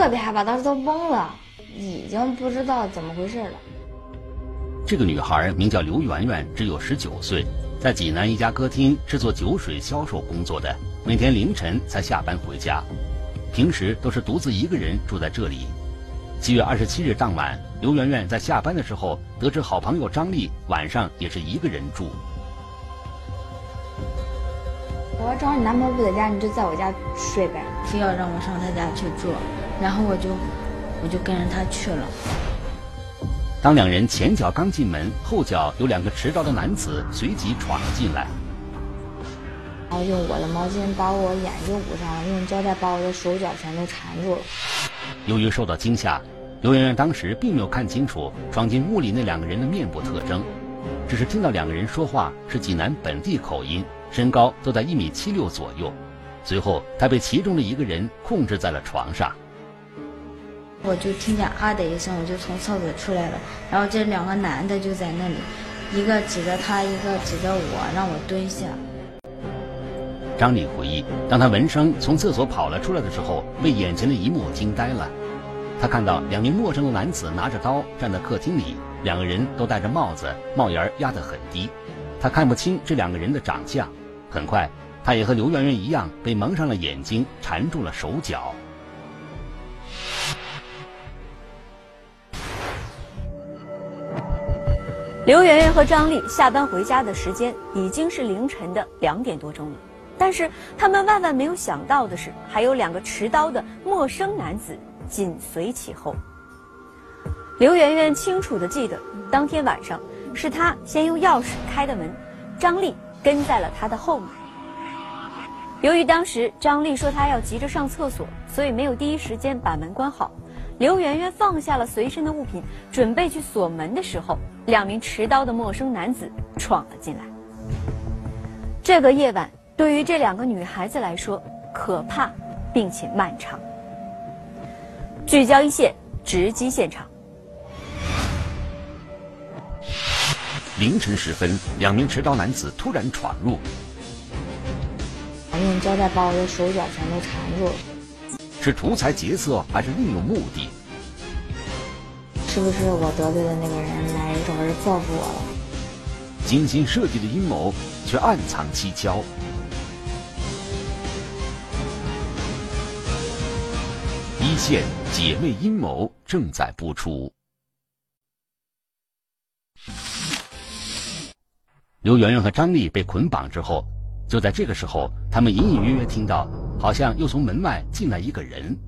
时特别害怕，当时都懵了，已经不知道怎么回事了。这个女孩名叫刘媛媛，只有十九岁，在济南一家歌厅是做酒水销售工作的，每天凌晨才下班回家，平时都是独自一个人住在这里。七月二十七日当晚，刘媛媛在下班的时候得知好朋友张丽晚上也是一个人住。我要找你男朋友不在家，你就在我家睡呗。”非要让我上他家去住，然后我就我就跟着他去了。当两人前脚刚进门，后脚有两个持刀的男子随即闯了进来，然后用我的毛巾把我眼睛捂上了，用胶带把我的手脚全都缠住了。由于受到惊吓，刘媛媛当时并没有看清楚闯进屋里那两个人的面部特征，只是听到两个人说话是济南本地口音。身高都在一米七六左右，随后她被其中的一个人控制在了床上。我就听见啊的一声，我就从厕所出来了，然后这两个男的就在那里，一个指着他，一个指着我，让我蹲下。张丽回忆，当他闻声从厕所跑了出来的时候，被眼前的一幕惊呆了。他看到两名陌生的男子拿着刀站在客厅里，两个人都戴着帽子，帽檐压得很低，他看不清这两个人的长相。很快，他也和刘媛媛一样被蒙上了眼睛，缠住了手脚。刘媛媛和张丽下班回家的时间已经是凌晨的两点多钟了，但是他们万万没有想到的是，还有两个持刀的陌生男子紧随其后。刘媛媛清楚的记得，当天晚上是她先用钥匙开的门，张丽。跟在了他的后面。由于当时张丽说她要急着上厕所，所以没有第一时间把门关好。刘媛媛放下了随身的物品，准备去锁门的时候，两名持刀的陌生男子闯了进来。这个夜晚对于这两个女孩子来说可怕，并且漫长。聚焦一线，直击现场。凌晨时分，两名持刀男子突然闯入，用胶带把我的手脚全都缠住了。是图财劫色，还是另有目的？是不是我得罪的那个人来找人报复我了？精心设计的阴谋，却暗藏蹊跷。一线姐妹阴谋正在播出。刘媛媛和张丽被捆绑之后，就在这个时候，他们隐隐约约听到，好像又从门外进来一个人。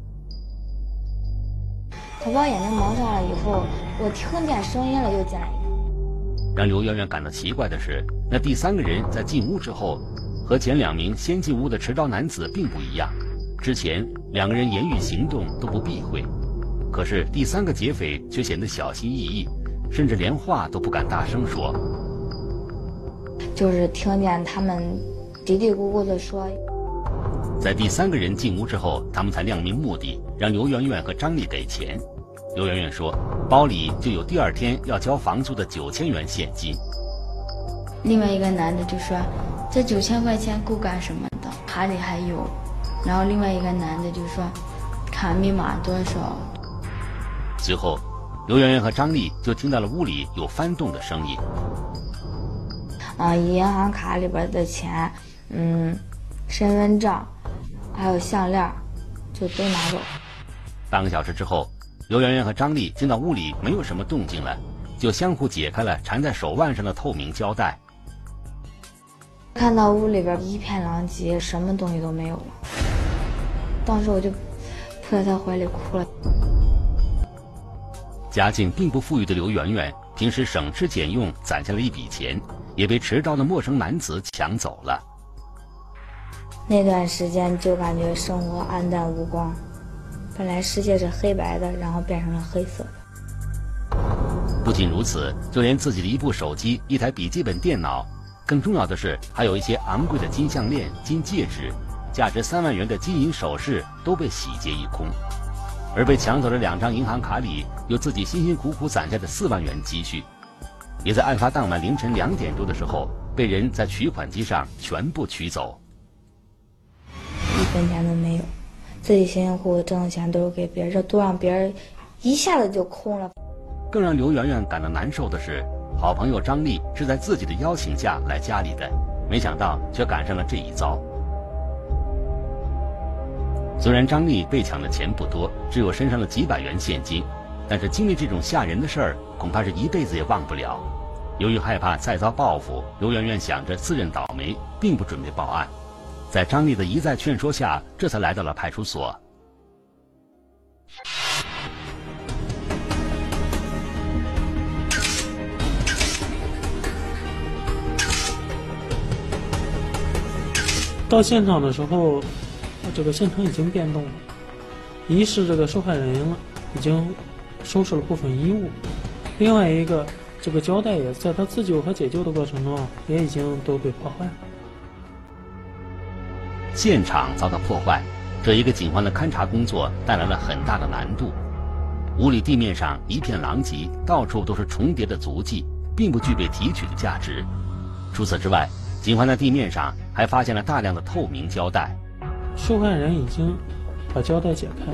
他把眼睛蒙上了以后，我听见声音了，又进来一个。让刘媛媛感到奇怪的是，那第三个人在进屋之后，和前两名先进屋的持刀男子并不一样。之前两个人言语行动都不避讳，可是第三个劫匪却显得小心翼翼，甚至连话都不敢大声说。就是听见他们嘀嘀咕咕的说，在第三个人进屋之后，他们才亮明目的，让刘媛媛和张丽给钱。刘媛媛说，包里就有第二天要交房租的九千元现金。另外一个男的就说，这九千块钱够干什么的？卡里还有。然后另外一个男的就说，卡密码多少？随后，刘媛媛和张丽就听到了屋里有翻动的声音。啊，银行卡里边的钱，嗯，身份证，还有项链，就都拿走。半个小时之后，刘媛媛和张丽听到屋里没有什么动静了，就相互解开了缠在手腕上的透明胶带。看到屋里边一片狼藉，什么东西都没有了。当时我就扑在他怀里哭了。家境并不富裕的刘媛媛，平时省吃俭用攒下了一笔钱。也被持刀的陌生男子抢走了。那段时间就感觉生活暗淡无光，本来世界是黑白的，然后变成了黑色的。不仅如此，就连自己的一部手机、一台笔记本电脑，更重要的是，还有一些昂贵的金项链、金戒指，价值三万元的金银首饰都被洗劫一空。而被抢走的两张银行卡里有自己辛辛苦苦攒下的四万元积蓄。也在案发当晚凌晨两点多的时候，被人在取款机上全部取走，分钱都没有。自己辛辛苦苦挣的钱都是给别人，这都让别人一下子就空了。更让刘媛媛感到难受的是，好朋友张丽是在自己的邀请下来家里的，没想到却赶上了这一遭。虽然张丽被抢的钱不多，只有身上的几百元现金，但是经历这种吓人的事儿，恐怕是一辈子也忘不了。由于害怕再遭报复，刘媛媛想着自认倒霉，并不准备报案。在张丽的一再劝说下，这才来到了派出所。到现场的时候，这个现场已经变动了。一是这个受害人已经收拾了部分衣物，另外一个这个胶带也在他自救和解救的过程中也已经都被破坏了。现场遭到破坏，这一个警方的勘查工作带来了很大的难度。屋里地面上一片狼藉，到处都是重叠的足迹，并不具备提取的价值。除此之外，警方在地面上还发现了大量的透明胶带。受害人已经把胶带解开，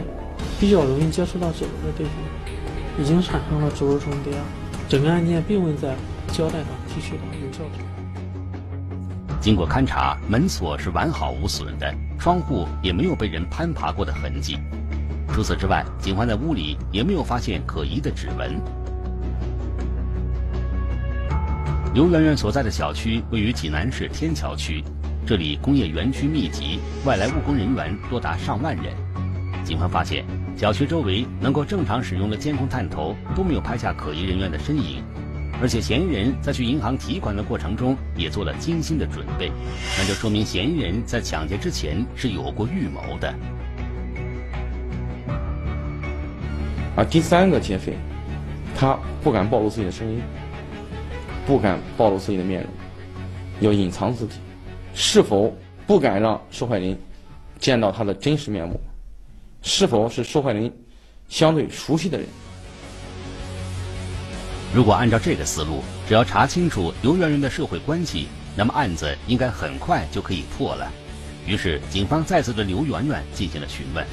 比较容易接触到指纹的地方已经产生了指纹重叠，整个案件并未在胶带上提取到有效指纹。经过勘查，门锁是完好无损的，窗户也没有被人攀爬过的痕迹。除此之外，警方在屋里也没有发现可疑的指纹。刘媛媛所在的小区位于济南市天桥区，这里工业园区密集，外来务工人员多达上万人。警方发现，小区周围能够正常使用的监控探头都没有拍下可疑人员的身影。而且嫌疑人在去银行提款的过程中也做了精心的准备，那就说明嫌疑人在抢劫之前是有过预谋的。而第三个劫匪，他不敢暴露自己的声音，不敢暴露自己的面容，要隐藏自己，是否不敢让受害人见到他的真实面目？是否是受害人相对熟悉的人？如果按照这个思路，只要查清楚刘媛媛的社会关系，那么案子应该很快就可以破了。于是，警方再次对刘媛媛进行了询问。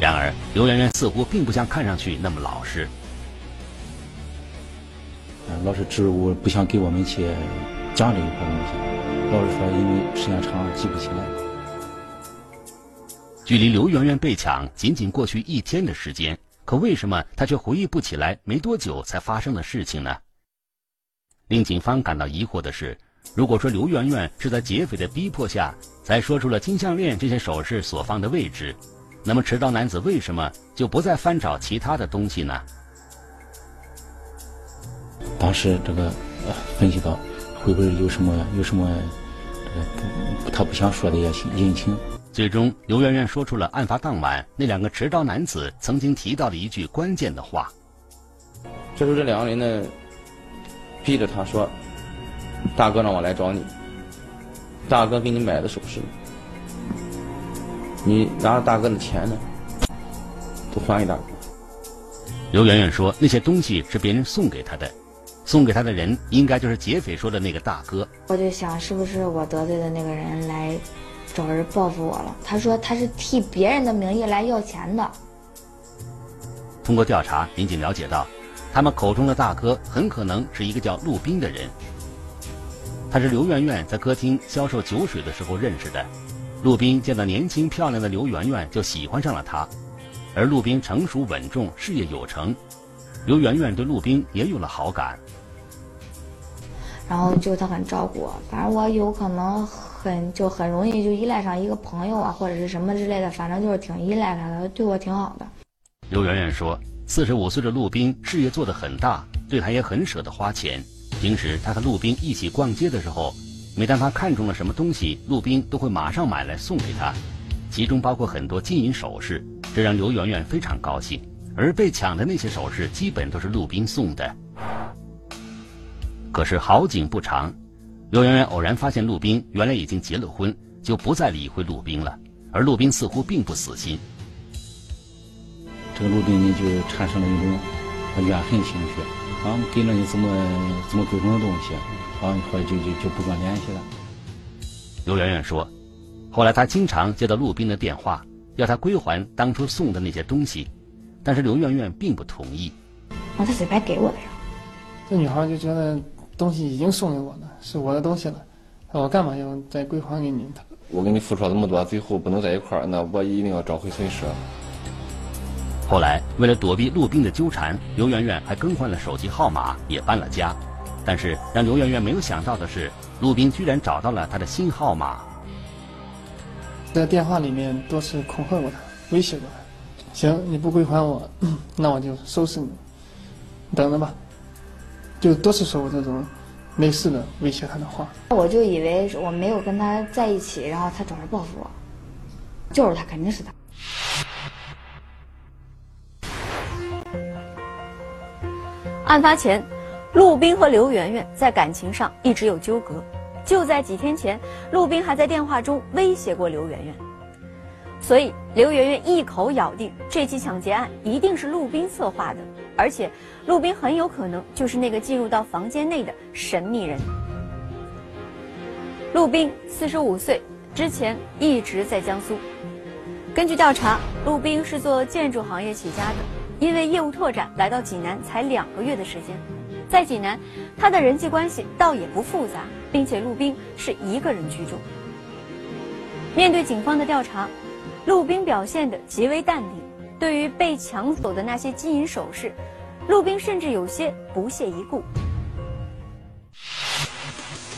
然而，刘媛媛似乎并不像看上去那么老实。老是支吾，不想给我们去讲这一块东西。老是说，因为时间长记不起来。距离刘媛媛被抢仅仅过去一天的时间。可为什么他却回忆不起来没多久才发生的事情呢？令警方感到疑惑的是，如果说刘媛媛是在劫匪的逼迫下才说出了金项链这些首饰所放的位置，那么持刀男子为什么就不再翻找其他的东西呢？当时这个分析到，会不会有什么有什么他不想说的一些隐情？最终，刘媛媛说出了案发当晚那两个持刀男子曾经提到的一句关键的话。这时候，这两个人呢，逼着他说：“大哥让我来找你，大哥给你买的首饰，你拿着大哥的钱呢，都还给大哥。”刘媛媛说：“那些东西是别人送给她的，送给他的人应该就是劫匪说的那个大哥。”我就想，是不是我得罪的那个人来？找人报复我了。他说他是替别人的名义来要钱的。通过调查，民警了解到，他们口中的大哥很可能是一个叫陆斌的人。他是刘媛媛在歌厅销售酒水的时候认识的。陆斌见到年轻漂亮的刘媛媛就喜欢上了她，而陆斌成熟稳重，事业有成，刘媛媛对陆斌也有了好感。然后就他很照顾我，反正我有可能。很就很容易就依赖上一个朋友啊，或者是什么之类的，反正就是挺依赖他的，对我挺好的。刘媛媛说，四十五岁的陆斌事业做得很大，对他也很舍得花钱。平时他和陆斌一起逛街的时候，每当他看中了什么东西，陆斌都会马上买来送给他，其中包括很多金银首饰，这让刘媛媛非常高兴。而被抢的那些首饰，基本都是陆斌送的。可是好景不长。刘媛媛偶然发现陆斌原来已经结了婚，就不再理会陆斌了。而陆斌似乎并不死心。这个陆斌呢，就产生了一种怨恨情绪，啊，给了你这么这么贵重的东西，啊，后来就就就不跟联系了。刘媛媛说，后来她经常接到陆斌的电话，要他归还当初送的那些东西，但是刘媛媛并不同意。啊他随便给我的呀。这女孩就觉得东西已经送给我了，是我的东西了，我干嘛要再归还给你？我跟你付出了那么多，最后不能在一块儿，那我一定要找回损失。后来，为了躲避陆斌的纠缠，刘媛媛还更换了手机号码，也搬了家。但是让刘媛媛没有想到的是，陆斌居然找到了她的新号码。在电话里面多次恐吓过她，威胁过她。行，你不归还我，那我就收拾你，等着吧。就多次说过这种类似的威胁他的话。我就以为我没有跟他在一起，然后他找人报复我，就是他，肯定是他。案发前，陆斌和刘媛媛在感情上一直有纠葛。就在几天前，陆斌还在电话中威胁过刘媛媛，所以刘媛媛一口咬定这起抢劫案一定是陆斌策划的，而且陆斌很有可能就是那个进入到房间内的神秘人。陆斌四十五岁，之前一直在江苏。根据调查，陆斌是做建筑行业起家的。因为业务拓展来到济南才两个月的时间，在济南，他的人际关系倒也不复杂，并且陆斌是一个人居住。面对警方的调查，陆冰表现得极为淡定。对于被抢走的那些金银首饰，陆冰甚至有些不屑一顾。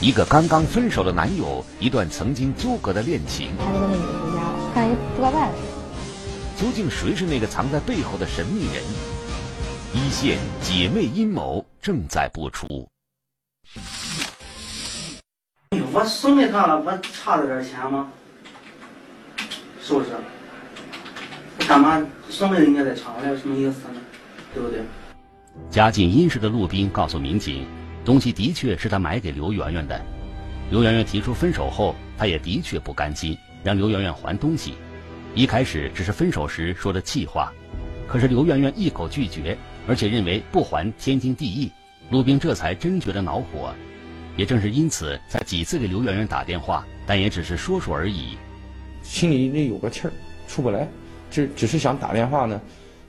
一个刚刚分手的男友，一段曾经纠葛的恋情，他就跟那女的回家了，看人不该办的事。究竟谁是那个藏在背后的神秘人？一线姐妹阴谋正在播出。我送给他了，不差这点钱吗？是不是？干嘛送给人家再差了，什么意思呢？对不对？家境殷实的陆斌告诉民警，东西的确是他买给刘媛媛的。刘媛媛提出分手后，他也的确不甘心，让刘媛媛还东西。一开始只是分手时说的气话，可是刘媛媛一口拒绝，而且认为不还天经地义。陆斌这才真觉得恼火，也正是因此，才几次给刘媛媛打电话，但也只是说说而已，心里里有个气儿，出不来，只只是想打电话呢，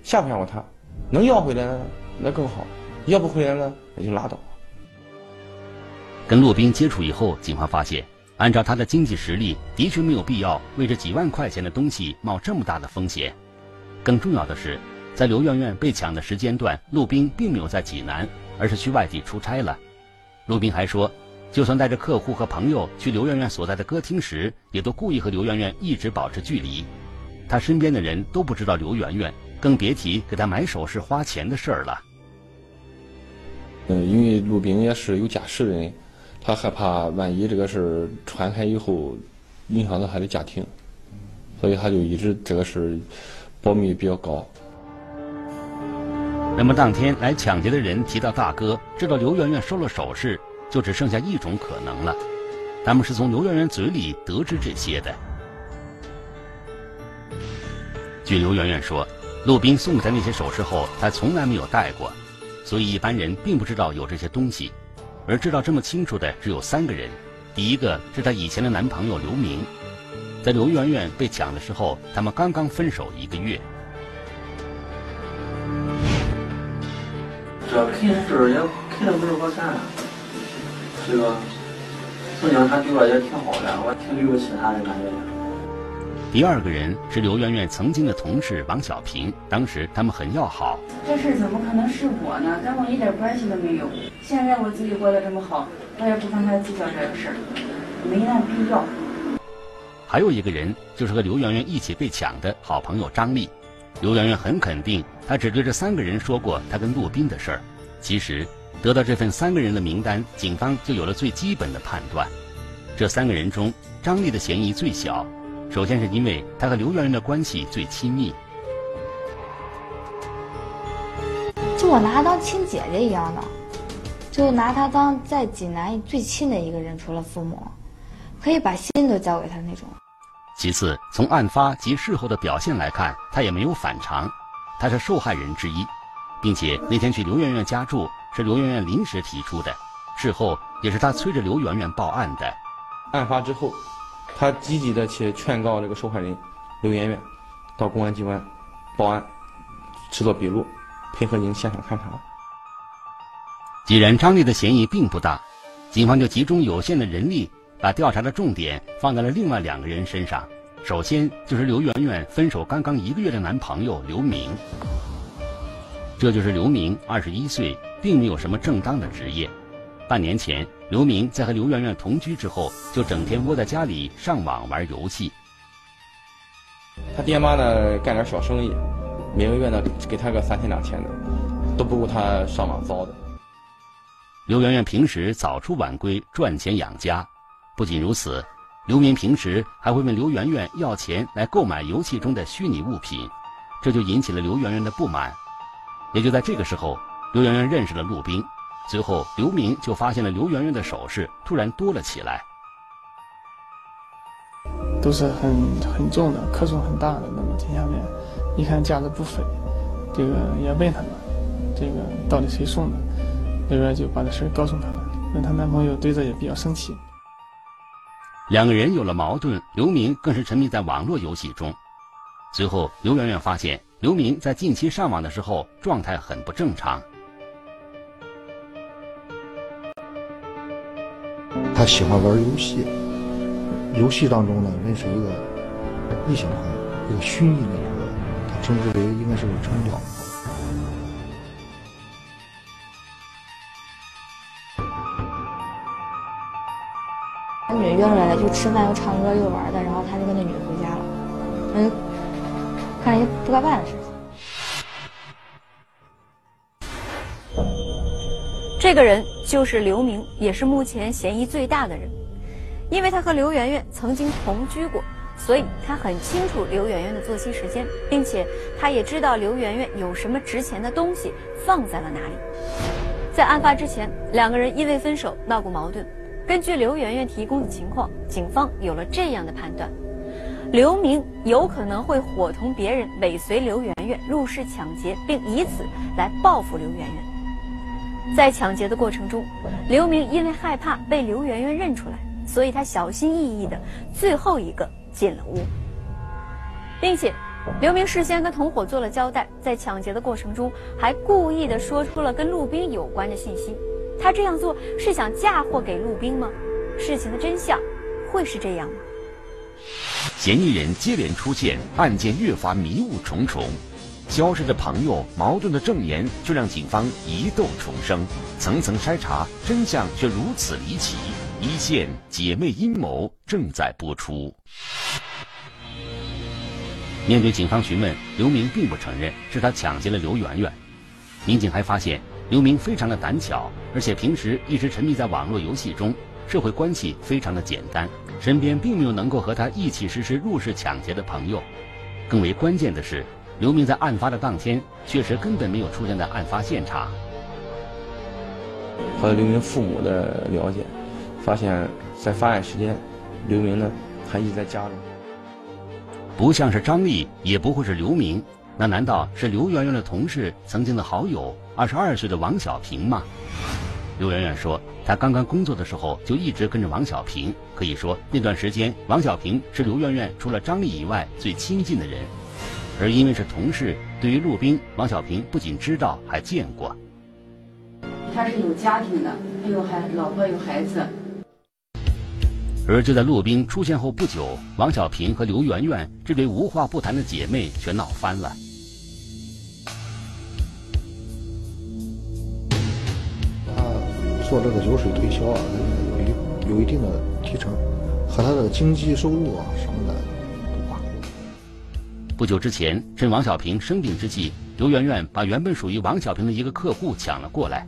吓唬吓唬他，能要回来呢，那更好；要不回来呢，那就拉倒。跟陆斌接触以后，警方发现。按照他的经济实力，的确没有必要为这几万块钱的东西冒这么大的风险。更重要的是，在刘媛媛被抢的时间段，陆斌并没有在济南，而是去外地出差了。陆斌还说，就算带着客户和朋友去刘媛媛所在的歌厅时，也都故意和刘媛媛一直保持距离。他身边的人都不知道刘媛媛，更别提给她买首饰花钱的事儿了。嗯，因为陆冰也是有家室的人。他害怕万一这个事儿传开以后，影响到他的家庭，所以他就一直这个事儿保密比较高。那么当天来抢劫的人提到大哥知道刘媛媛收了首饰，就只剩下一种可能了，他们是从刘媛媛嘴里得知这些的。据刘媛媛说，陆斌送给她那些首饰后，她从来没有戴过，所以一般人并不知道有这些东西。而知道这么清楚的只有三个人，第一个是她以前的男朋友刘明，在刘媛媛被抢的时候，他们刚刚分手一个月。这肯定是也肯定不是我干的，这个宋江他对我也挺好的，我挺对不起他的感觉。第二个人是刘媛媛曾经的同事王小平，当时他们很要好。这事怎么可能是我呢？跟我一点关系都没有。现在我自己过得这么好，我也不跟他计较这个事儿，没那必要。还有一个人就是和刘媛媛一起被抢的好朋友张丽。刘媛媛很肯定，她只对这三个人说过她跟陆斌的事儿。其实，得到这份三个人的名单，警方就有了最基本的判断：这三个人中，张丽的嫌疑最小。首先是因为她和刘媛媛的关系最亲密，就我拿她当亲姐姐一样的，就拿她当在济南最亲的一个人，除了父母，可以把心都交给她那种。其次，从案发及事后的表现来看，她也没有反常，她是受害人之一，并且那天去刘媛媛家住是刘媛媛临时提出的，事后也是他催着刘媛媛报案的。案发之后。他积极的去劝告这个受害人刘媛媛到公安机关报案，制作笔录，配合您现场勘查。既然张丽的嫌疑并不大，警方就集中有限的人力，把调查的重点放在了另外两个人身上。首先就是刘媛媛分手刚刚一个月的男朋友刘明。这就是刘明，二十一岁，并没有什么正当的职业。半年前，刘明在和刘媛媛同居之后，就整天窝在家里上网玩游戏。他爹妈呢干点小生意，每个月呢给他个三千两千的，都不够他上网糟的。刘媛媛平时早出晚归赚钱养家，不仅如此，刘明平时还会问刘媛媛要钱来购买游戏中的虚拟物品，这就引起了刘媛媛的不满。也就在这个时候，刘媛媛认识了陆兵。随后，刘明就发现了刘媛媛的首饰突然多了起来，都是很很重的，克重很大的那种金项链，一看价值不菲，这个也问他们，这个到底谁送的？刘媛就把这事告诉他们，那她男朋友对这也比较生气。两个人有了矛盾，刘明更是沉迷在网络游戏中。随后，刘媛媛发现刘明在近期上网的时候状态很不正常。他喜欢玩游戏，游戏当中呢认识一个异性朋友，一个虚拟的一个，他称之为应该是个成交。他女的约出来了，就吃饭又唱歌又玩的，然后他就跟那女的回家了，嗯，看了一不该办的事这个人就是刘明，也是目前嫌疑最大的人，因为他和刘媛媛曾经同居过，所以他很清楚刘媛媛的作息时间，并且他也知道刘媛媛有什么值钱的东西放在了哪里。在案发之前，两个人因为分手闹过矛盾。根据刘媛媛提供的情况，警方有了这样的判断：刘明有可能会伙同别人尾随刘媛媛入室抢劫，并以此来报复刘媛媛。在抢劫的过程中，刘明因为害怕被刘媛媛认出来，所以他小心翼翼的最后一个进了屋，并且刘明事先跟同伙做了交代，在抢劫的过程中还故意的说出了跟陆兵有关的信息。他这样做是想嫁祸给陆兵吗？事情的真相会是这样吗？嫌疑人接连出现，案件越发迷雾重重。消失的朋友，矛盾的证言，却让警方疑窦重生。层层筛查，真相却如此离奇。一线姐妹阴谋正在播出。面对警方询问，刘明并不承认是他抢劫了刘媛媛。民警还发现，刘明非常的胆小，而且平时一直沉迷在网络游戏中，社会关系非常的简单，身边并没有能够和他一起实施入室抢劫的朋友。更为关键的是。刘明在案发的当天，确实根本没有出现在案发现场。和刘明父母的了解，发现，在发案时间，刘明呢还一直在家中。不像是张丽，也不会是刘明，那难道是刘媛媛的同事、曾经的好友，二十二岁的王小平吗？刘媛媛说，她刚刚工作的时候就一直跟着王小平，可以说那段时间，王小平是刘媛媛除了张丽以外最亲近的人。而因为是同事，对于陆兵，王小平不仅知道，还见过。他是有家庭的，还有孩老婆有孩子。而就在陆兵出现后不久，王小平和刘媛媛这对无话不谈的姐妹却闹翻了。他做这个酒水推销啊，有一有一定的提成，和他的经济收入啊什么的。不久之前，趁王小平生病之际，刘媛媛把原本属于王小平的一个客户抢了过来。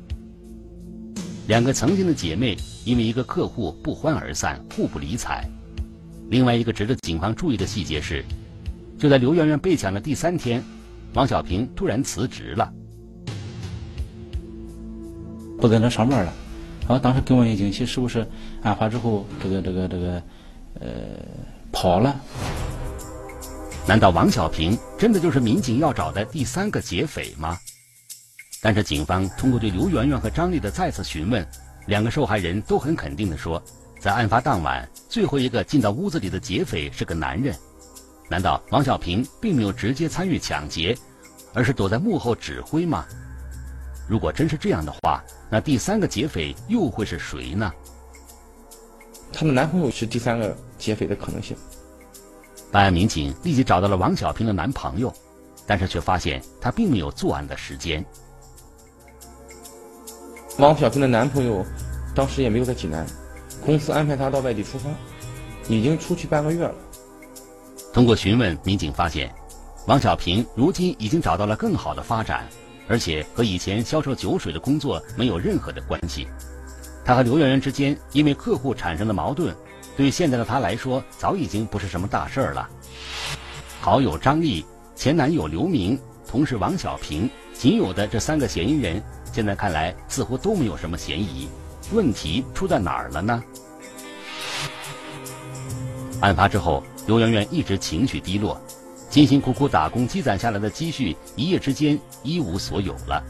两个曾经的姐妹因为一个客户不欢而散，互不理睬。另外一个值得警方注意的细节是，就在刘媛媛被抢的第三天，王小平突然辞职了，不在那上班了。啊，当时给我一惊喜，是不是案发之后这个这个这个呃跑了？难道王小平真的就是民警要找的第三个劫匪吗？但是警方通过对刘媛媛和张丽的再次询问，两个受害人都很肯定地说，在案发当晚，最后一个进到屋子里的劫匪是个男人。难道王小平并没有直接参与抢劫，而是躲在幕后指挥吗？如果真是这样的话，那第三个劫匪又会是谁呢？她的男朋友是第三个劫匪的可能性。办案民警立即找到了王小平的男朋友，但是却发现他并没有作案的时间。王小平的男朋友当时也没有在济南，公司安排他到外地出发，已经出去半个月了。通过询问，民警发现，王小平如今已经找到了更好的发展，而且和以前销售酒水的工作没有任何的关系。他和刘媛媛之间因为客户产生的矛盾，对现在的他来说早已经不是什么大事儿了。好友张丽、前男友刘明、同事王小平，仅有的这三个嫌疑人。现在看来，似乎都没有什么嫌疑。问题出在哪儿了呢？案发之后，刘媛媛一直情绪低落，辛辛苦苦打工积攒下来的积蓄，一夜之间一无所有了。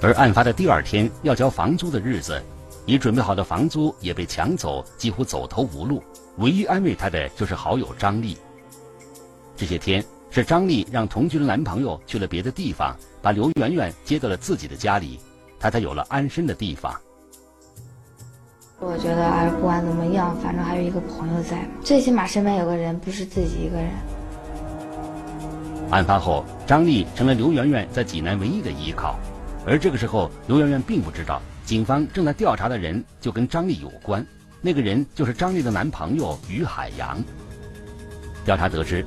而案发的第二天要交房租的日子，已准备好的房租也被抢走，几乎走投无路。唯一安慰她的就是好友张丽。这些天。是张丽让同居的男朋友去了别的地方，把刘媛媛接到了自己的家里，她才有了安身的地方。我觉得，哎，不管怎么样，反正还有一个朋友在，最起码身边有个人，不是自己一个人。案发后，张丽成了刘媛媛在济南唯一的依靠，而这个时候，刘媛媛并不知道，警方正在调查的人就跟张丽有关，那个人就是张丽的男朋友于海洋。调查得知。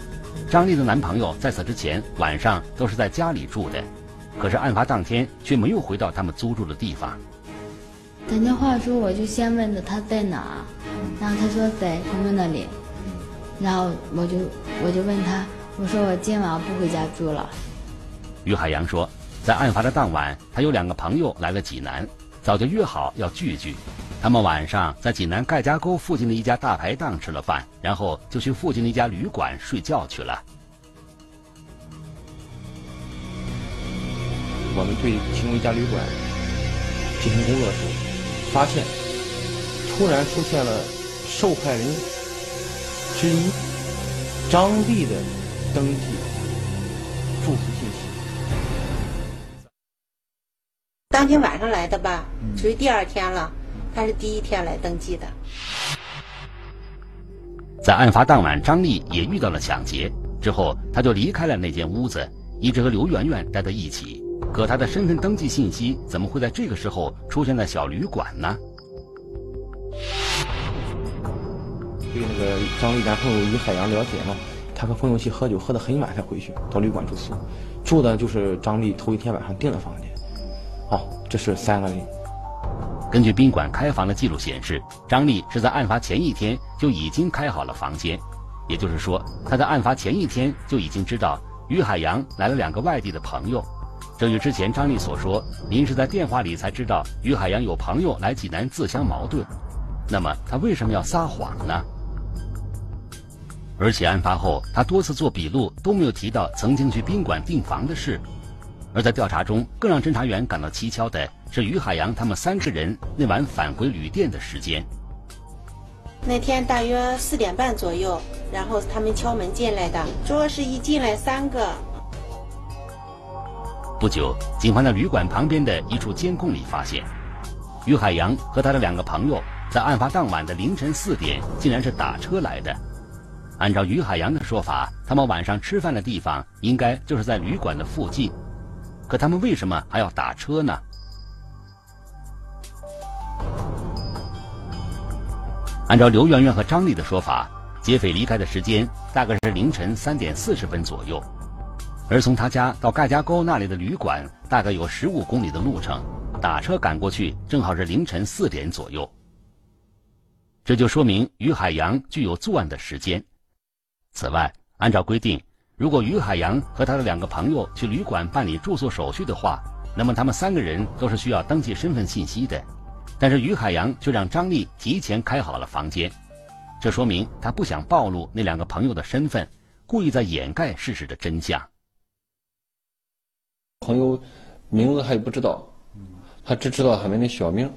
张丽的男朋友在此之前晚上都是在家里住的，可是案发当天却没有回到他们租住的地方。打电话说，我就先问的他在哪，然后他说在朋友那里，然后我就我就问他，我说我今晚不回家住了。于海洋说，在案发的当晚，他有两个朋友来了济南，早就约好要聚聚。他们晚上在济南盖家沟附近的一家大排档吃了饭，然后就去附近的一家旅馆睡觉去了。我们对其中一家旅馆进行工作时，发现突然出现了受害人之一张丽的登记住宿当天晚上来的吧，属于第二天了。他是第一天来登记的。在案发当晚，张丽也遇到了抢劫，之后他就离开了那间屋子，一直和刘媛媛待在一起。可他的身份登记信息怎么会在这个时候出现在小旅馆呢？对那个张丽男朋友于海洋了解嘛，他和朋友去喝酒，喝得很晚才回去，到旅馆住宿，住的就是张丽头一天晚上订的房间。好，这是三个人。根据宾馆开房的记录显示，张丽是在案发前一天就已经开好了房间，也就是说，她在案发前一天就已经知道于海洋来了两个外地的朋友。正与之前张丽所说，您是在电话里才知道于海洋有朋友来济南自相矛盾，那么他为什么要撒谎呢？而且案发后，他多次做笔录都没有提到曾经去宾馆订房的事。而在调查中，更让侦查员感到蹊跷的是于海洋他们三个人那晚返回旅店的时间。那天大约四点半左右，然后他们敲门进来的，主要是一进来三个。不久，警方在旅馆旁边的一处监控里发现，于海洋和他的两个朋友在案发当晚的凌晨四点，竟然是打车来的。按照于海洋的说法，他们晚上吃饭的地方应该就是在旅馆的附近。可他们为什么还要打车呢？按照刘媛媛和张丽的说法，劫匪离开的时间大概是凌晨三点四十分左右，而从他家到盖家沟那里的旅馆大概有十五公里的路程，打车赶过去正好是凌晨四点左右。这就说明于海洋具有作案的时间。此外，按照规定。如果于海洋和他的两个朋友去旅馆办理住宿手续的话，那么他们三个人都是需要登记身份信息的。但是于海洋却让张丽提前开好了房间，这说明他不想暴露那两个朋友的身份，故意在掩盖事实的真相。朋友名字还不知道，他只知道他们的小名，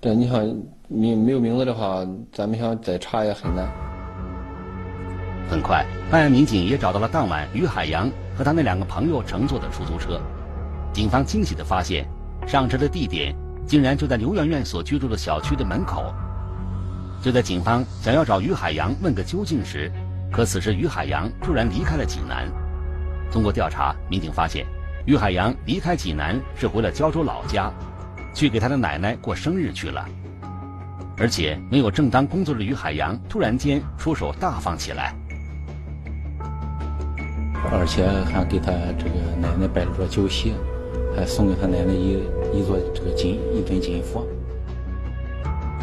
这你想名没有名字的话，咱们想再查也很难。很快，办案民警也找到了当晚于海洋和他那两个朋友乘坐的出租车。警方惊喜地发现，上车的地点竟然就在刘媛媛所居住的小区的门口。就在警方想要找于海洋问个究竟时，可此时于海洋突然离开了济南。通过调查，民警发现，于海洋离开济南是回了胶州老家，去给他的奶奶过生日去了。而且没有正当工作的于海洋突然间出手大方起来，而且还给他这个奶奶摆了桌酒席，还送给他奶奶一一座这个金一尊金佛。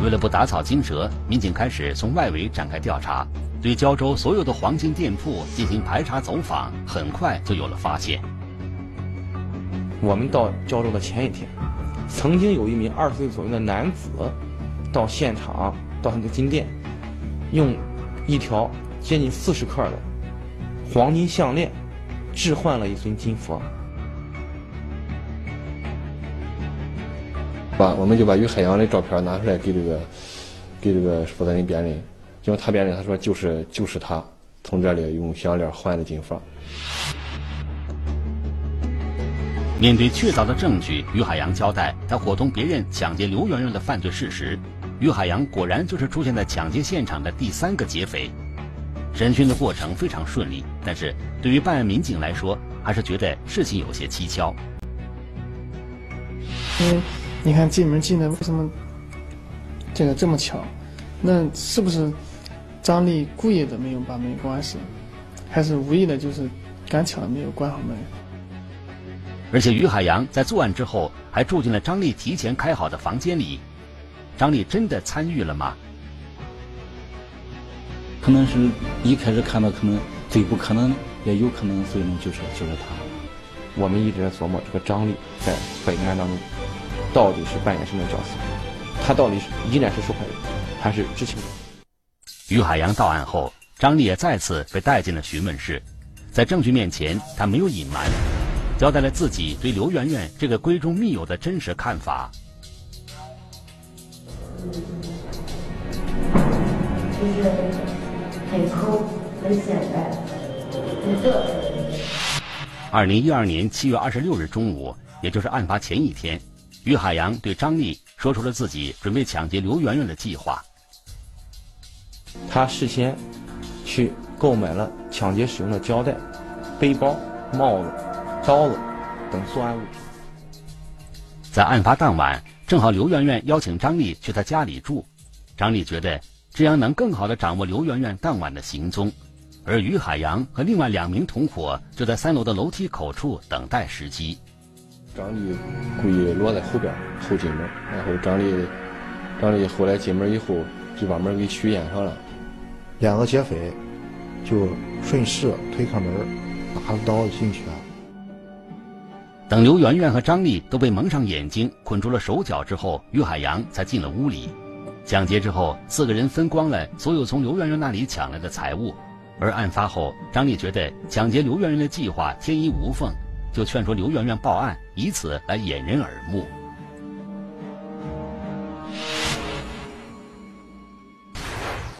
为了不打草惊蛇，民警开始从外围展开调查，对胶州所有的黄金店铺进行排查走访，很快就有了发现。我们到胶州的前一天，曾经有一名二十岁左右的男子到现场，到那个金店，用一条接近四十克的黄金项链置换了一尊金佛。把我们就把于海洋的照片拿出来给这个给这个负责人辨认，结果他辨认他说就是就是他从这里用项链换的金佛。面对确凿的证据，于海洋交代他伙同别人抢劫刘媛媛的犯罪事实。于海洋果然就是出现在抢劫现场的第三个劫匪。审讯的过程非常顺利，但是对于办案民警来说，还是觉得事情有些蹊跷。因为。你看进门进的为什么这个这么巧？那是不是张丽故意的没有把门关死，还是无意的，就是赶巧了没有关好门？而且于海洋在作案之后还住进了张丽提前开好的房间里，张丽真的参与了吗？可能是一开始看到可能最不可能，也有可能最能就是就是他。我们一直在琢磨这个张丽在本案当中。到底是扮演什么角色？他到底是依然是受害人，还是知情者？于海洋到案后，张丽也再次被带进了询问室，在证据面前，他没有隐瞒，交代了自己对刘媛媛这个闺中密友的真实看法。就是很抠，很显摆，很热。二零一二年七月二十六日中午，也就是案发前一天。于海洋对张丽说出了自己准备抢劫刘媛媛的计划。他事先去购买了抢劫使用的胶带、背包、帽子、刀子等作案物品。在案发当晚，正好刘媛媛邀请张丽去她家里住，张丽觉得这样能更好的掌握刘媛媛当晚的行踪，而于海洋和另外两名同伙就在三楼的楼梯口处等待时机。张丽故意落在后边后进门，然后张丽张丽后来进门以后就把门给虚掩上了。两个劫匪就顺势推开门，拿着刀进去了。等刘媛媛和张丽都被蒙上眼睛、捆住了手脚之后，于海洋才进了屋里。抢劫之后，四个人分光了所有从刘媛媛那里抢来的财物。而案发后，张丽觉得抢劫刘媛媛的计划天衣无缝。就劝说刘媛媛报案，以此来掩人耳目。